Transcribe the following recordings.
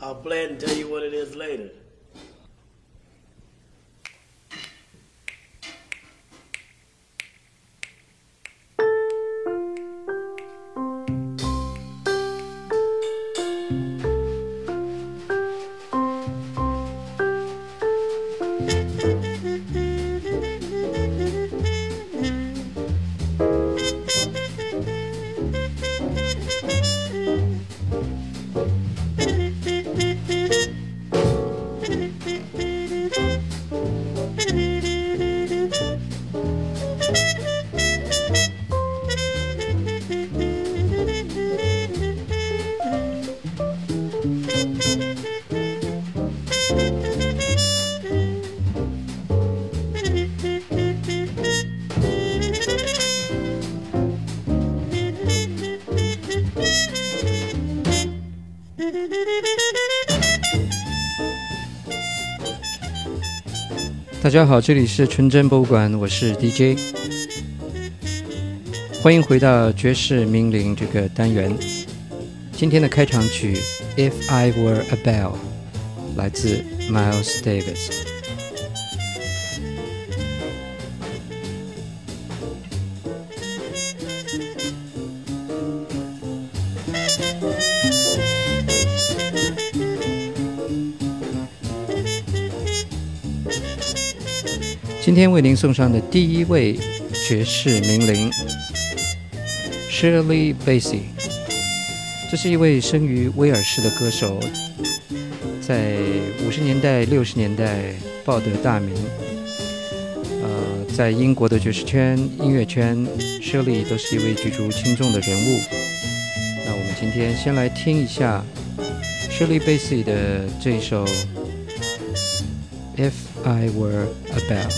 I'll play it and tell you what it is later. 大家好，这里是纯真博物馆，我是 DJ，欢迎回到爵士名伶这个单元。今天的开场曲《If I Were a Bell》来自 Miles Davis。今天为您送上的第一位爵士名伶 Shirley Bassey，这是一位生于威尔士的歌手，在五十年代、六十年代报得大名。呃，在英国的爵士圈、音乐圈，Shirley 都是一位举足轻重的人物。那我们今天先来听一下 Shirley Bassey 的这首《If I Were a Bell》。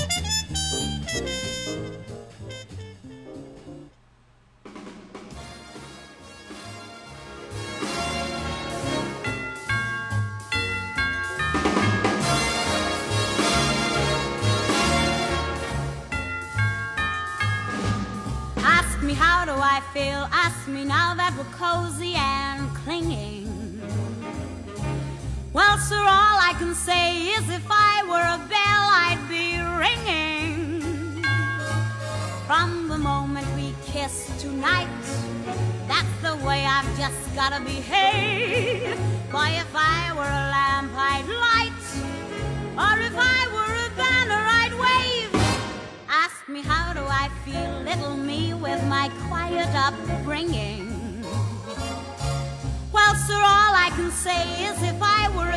Upbringing. Well, sir, all I can say is if I were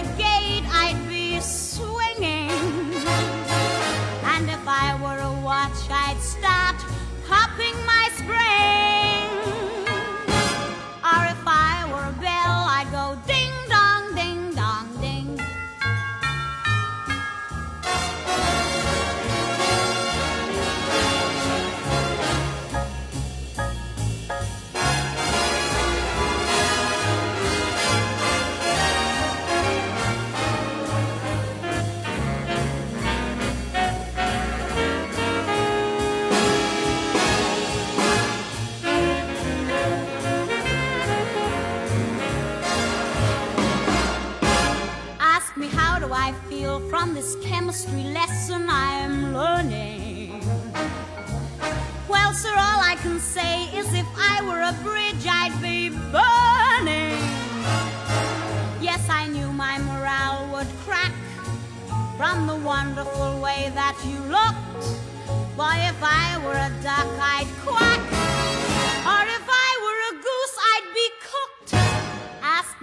feel from this chemistry lesson I'm learning. Well, sir, all I can say is if I were a bridge, I'd be burning. Yes, I knew my morale would crack from the wonderful way that you looked. Boy, if I were a duck, I'd quack.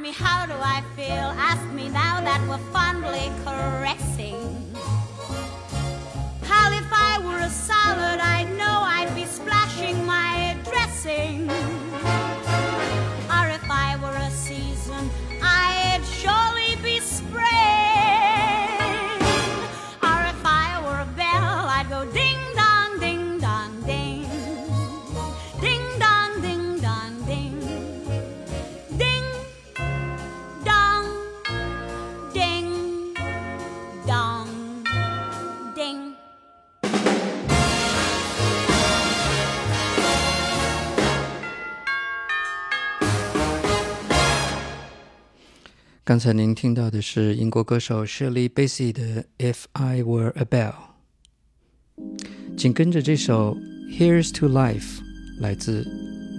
Me how do I feel, ask me now that we're fondly caressing. Pal, if I were a salad, I'd know I'd be splashing my dressing. 刚才您听到的是英国歌手 Shirley Bassey 的《If I Were a Bell》，紧跟着这首《Here's to Life》来自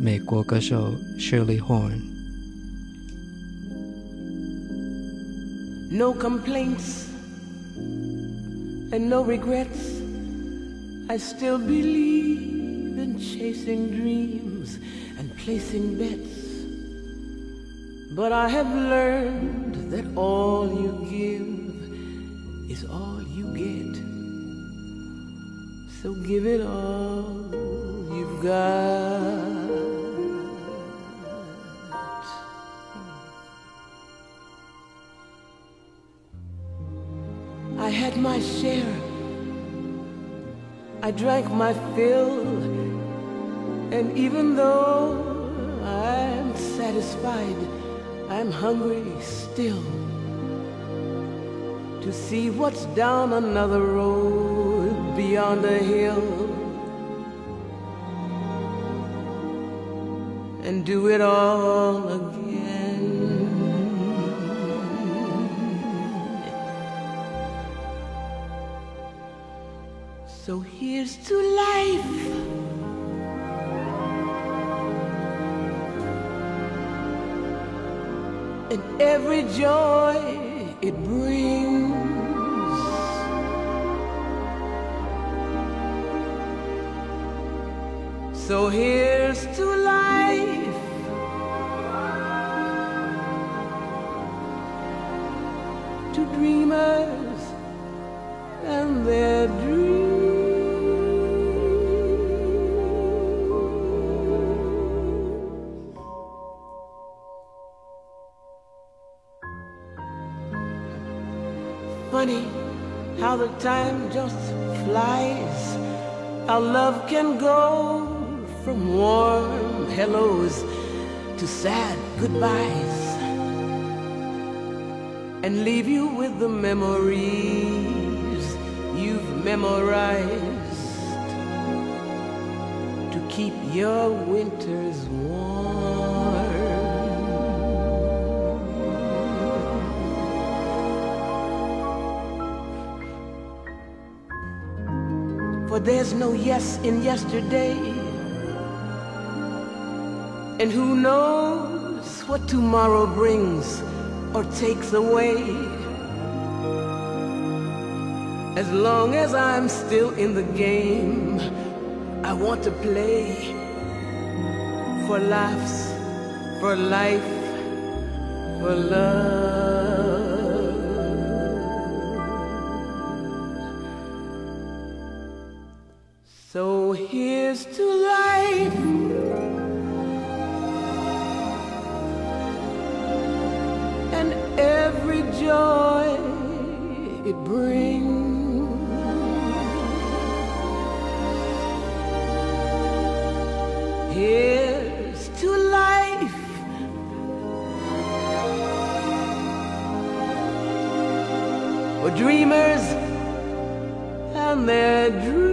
美国歌手 Shirley Horn。No complaints and no regrets. I still believe in chasing dreams and placing bets. But I have learned that all you give is all you get. So give it all you've got. I had my share. I drank my fill. And even though I'm satisfied, I'm hungry still to see what's down another road beyond a hill and do it all again. So here's to life. And every joy it brings. So here's How love can go from warm hellos to sad goodbyes and leave you with the memories you've memorized to keep your winters For there's no yes in yesterday. And who knows what tomorrow brings or takes away. As long as I'm still in the game, I want to play for laughs, for life, for love. Here's to life. For dreamers and their dreams.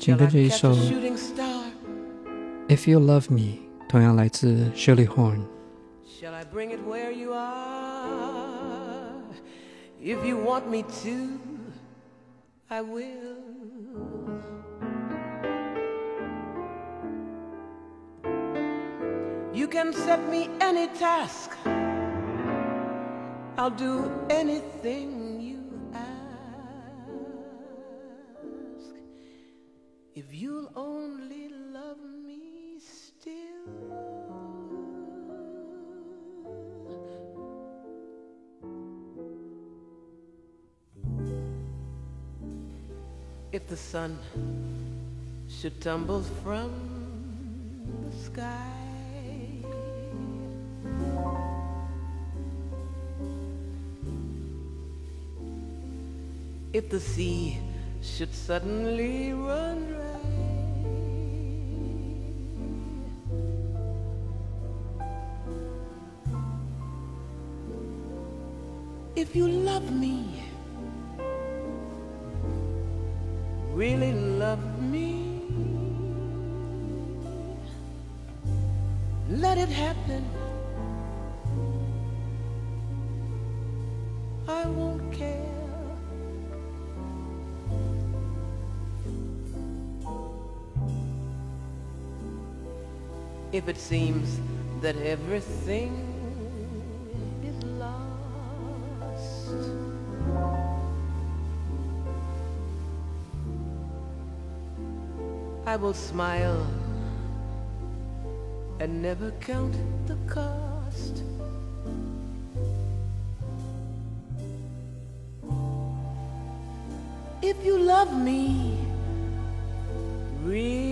紧 I 跟着一 catch 首 a 《 shooting star? If You Love Me》，同样来自 Shirley Horn。 Shall I bring it where you are? If you want me to, I will. You can set me any task. I'll do anything If you'll only love me still. If the sun should tumble from the sky If the sea should suddenly run If you love me really love me. Let it happen. I won't care. If it seems that everything I will smile and never count the cost. If you love me, really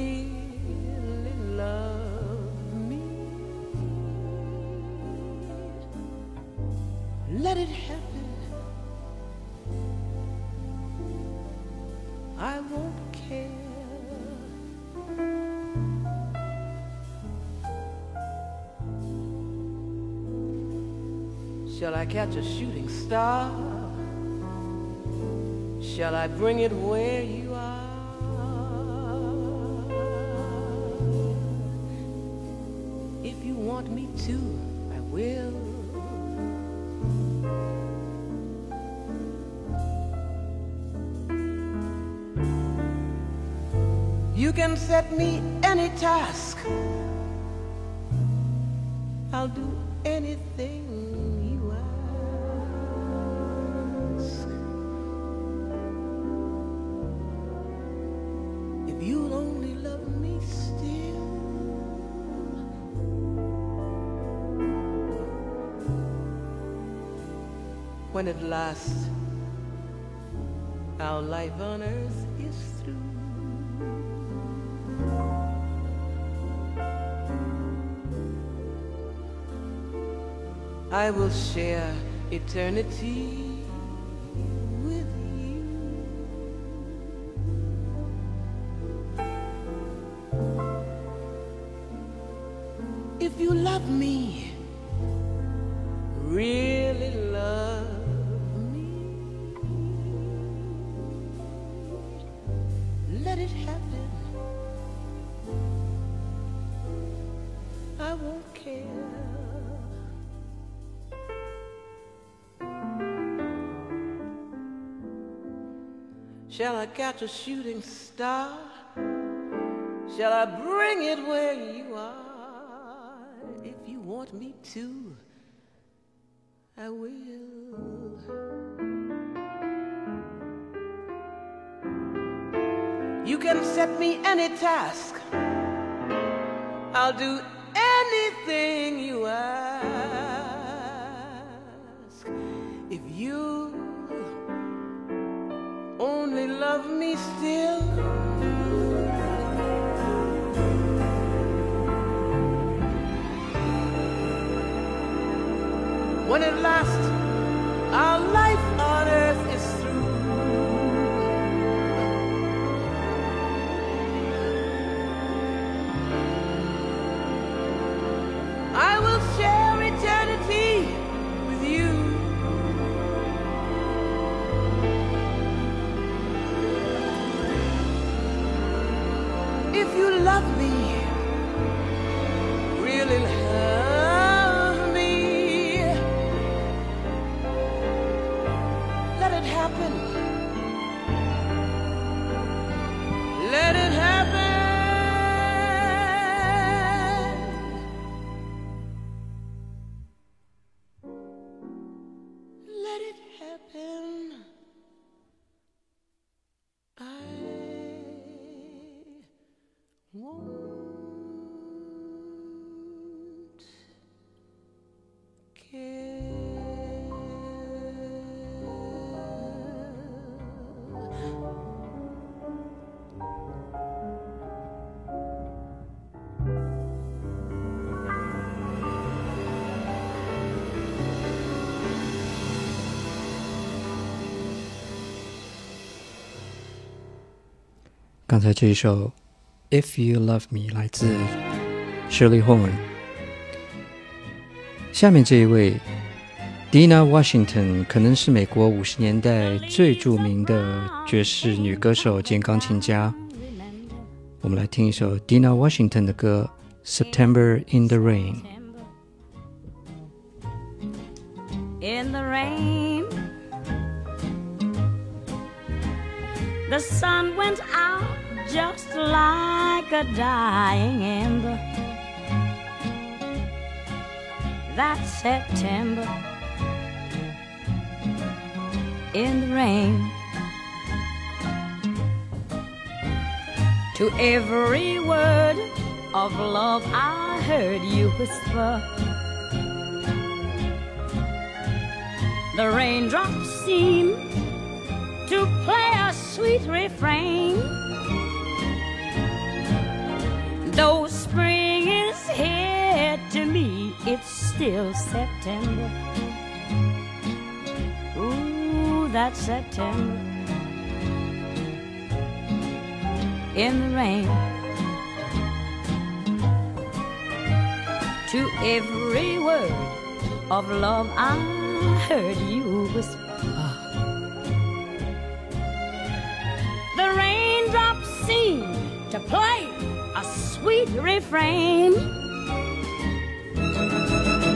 Shall I catch a shooting star? Shall I bring it where you are? If you want me to, I will. You can set me any task. I'll do At last our life on earth is through. I will share eternity I catch a shooting star? Shall I bring it where you are? If you want me to, I will. You can set me any task. I'll do anything you ask. Me still. When at last let it happen. Let it 刚才这一首《If You Love Me》来自 Shirley Horn。下面这一位 Dinah Washington 可能是美国五十年代最著名的爵士女歌手兼钢琴家。我们来听一首 Dinah Washington 的歌《September in the Rain》。In the rain, the sun went out just like a dying ember. That September in the rain. To every word of love I heard you whisper. The raindrops seem to play a sweet refrain. Though spring is here to me, it's still September. Ooh, that's September. In the rain. To every word of love I heard you whisper. The raindrops seem to play a sweet refrain.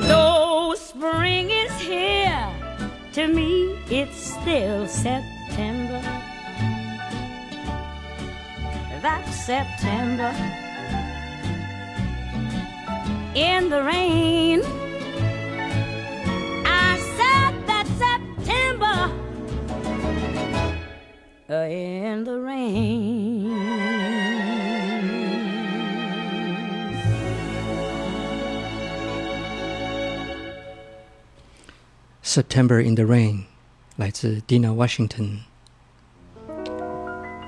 Though spring is here, to me it's still September. That's September. In the rain. I said that September uh, in the rain. September in the Rain》，来自 Dinah Washington。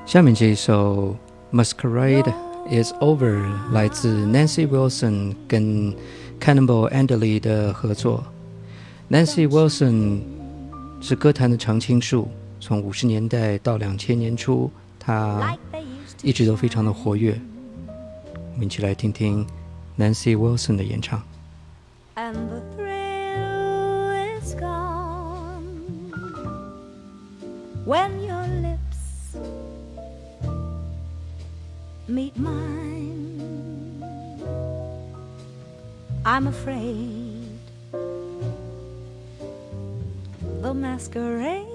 下面这一首《Masquerade Is Over》来自 Nancy Wilson 跟 Cannonball Adderley 的合作。Nancy Wilson 是歌坛的常青树，从五十年代到两千年初，她一直都非常的活跃。我们一起来听听 Nancy Wilson 的演唱。And when your lips meet mine. I'm afraid the masquerade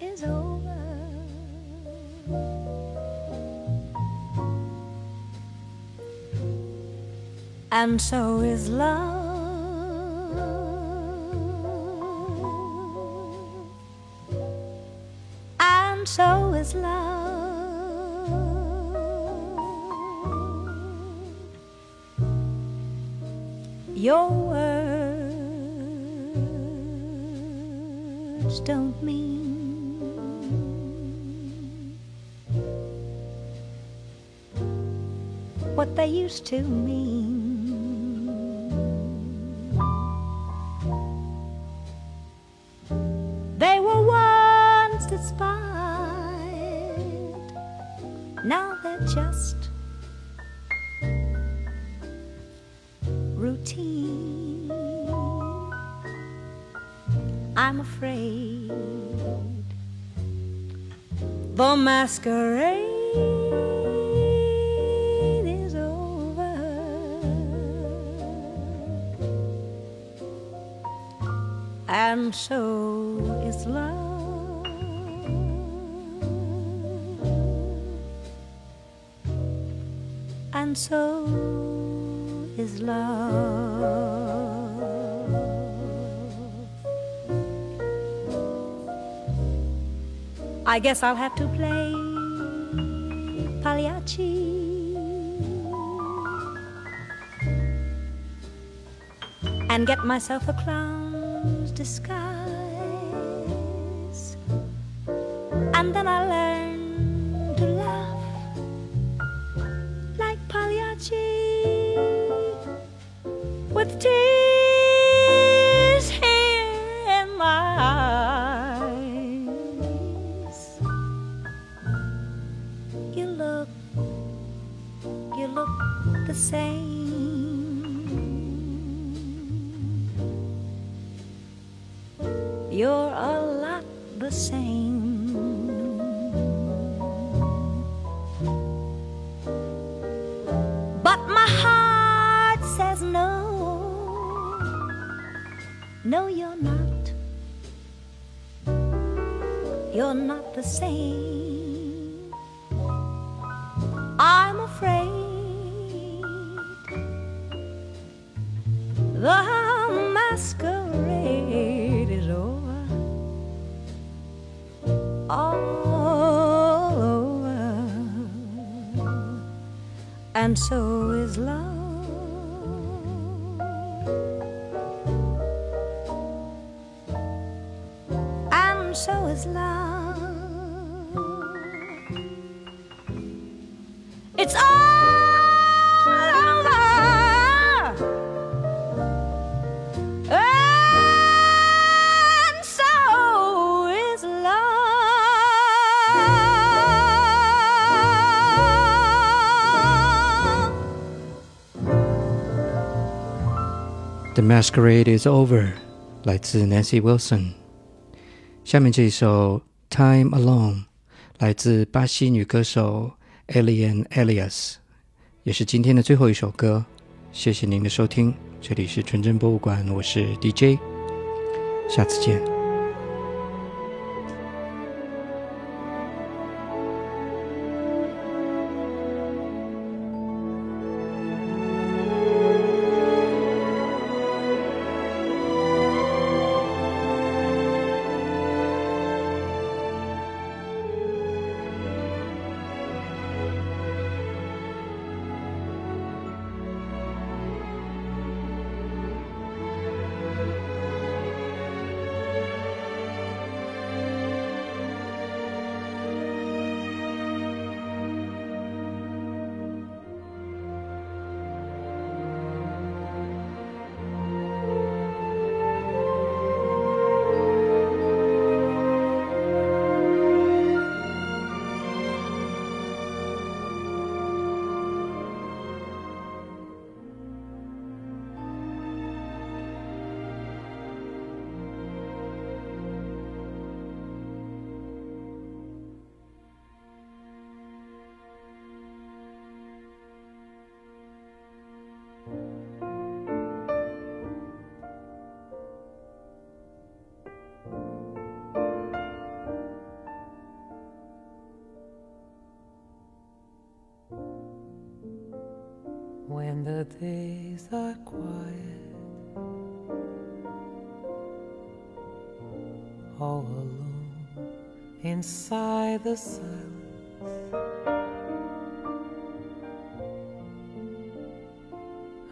is over. and so is love. so is love. Your words don't mean what they used to mean. I'm afraid the masquerade is over, and so is love. And so is love. I guess I'll have to play Pagliacci. And get myself a clown's disguise. And then I'll learn with tears All over and so is love. And so is love. Masquerade is Over，来自 Nancy Wilson。下面这一首 Time Alone，来自巴西女歌手 Alien Elias，也是今天的最后一首歌。谢谢您的收听，这里是纯真博物馆，我是 DJ，下次见。the days are quiet, all alone inside the silence.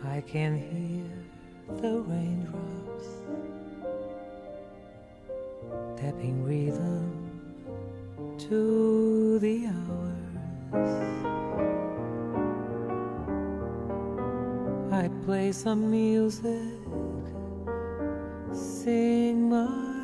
I can hear the raindrops tapping rhythm to the hours. play some music, sing my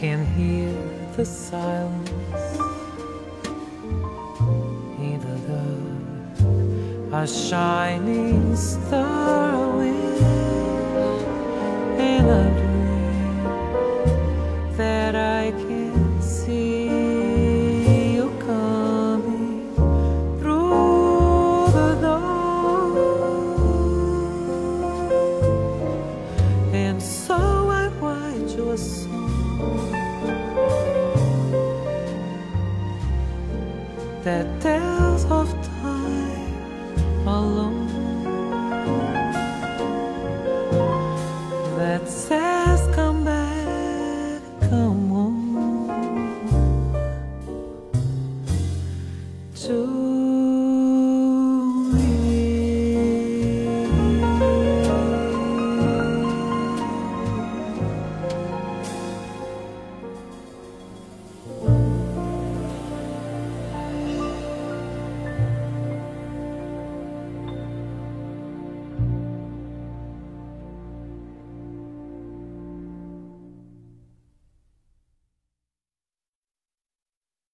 can hear the silence. Either a shining star.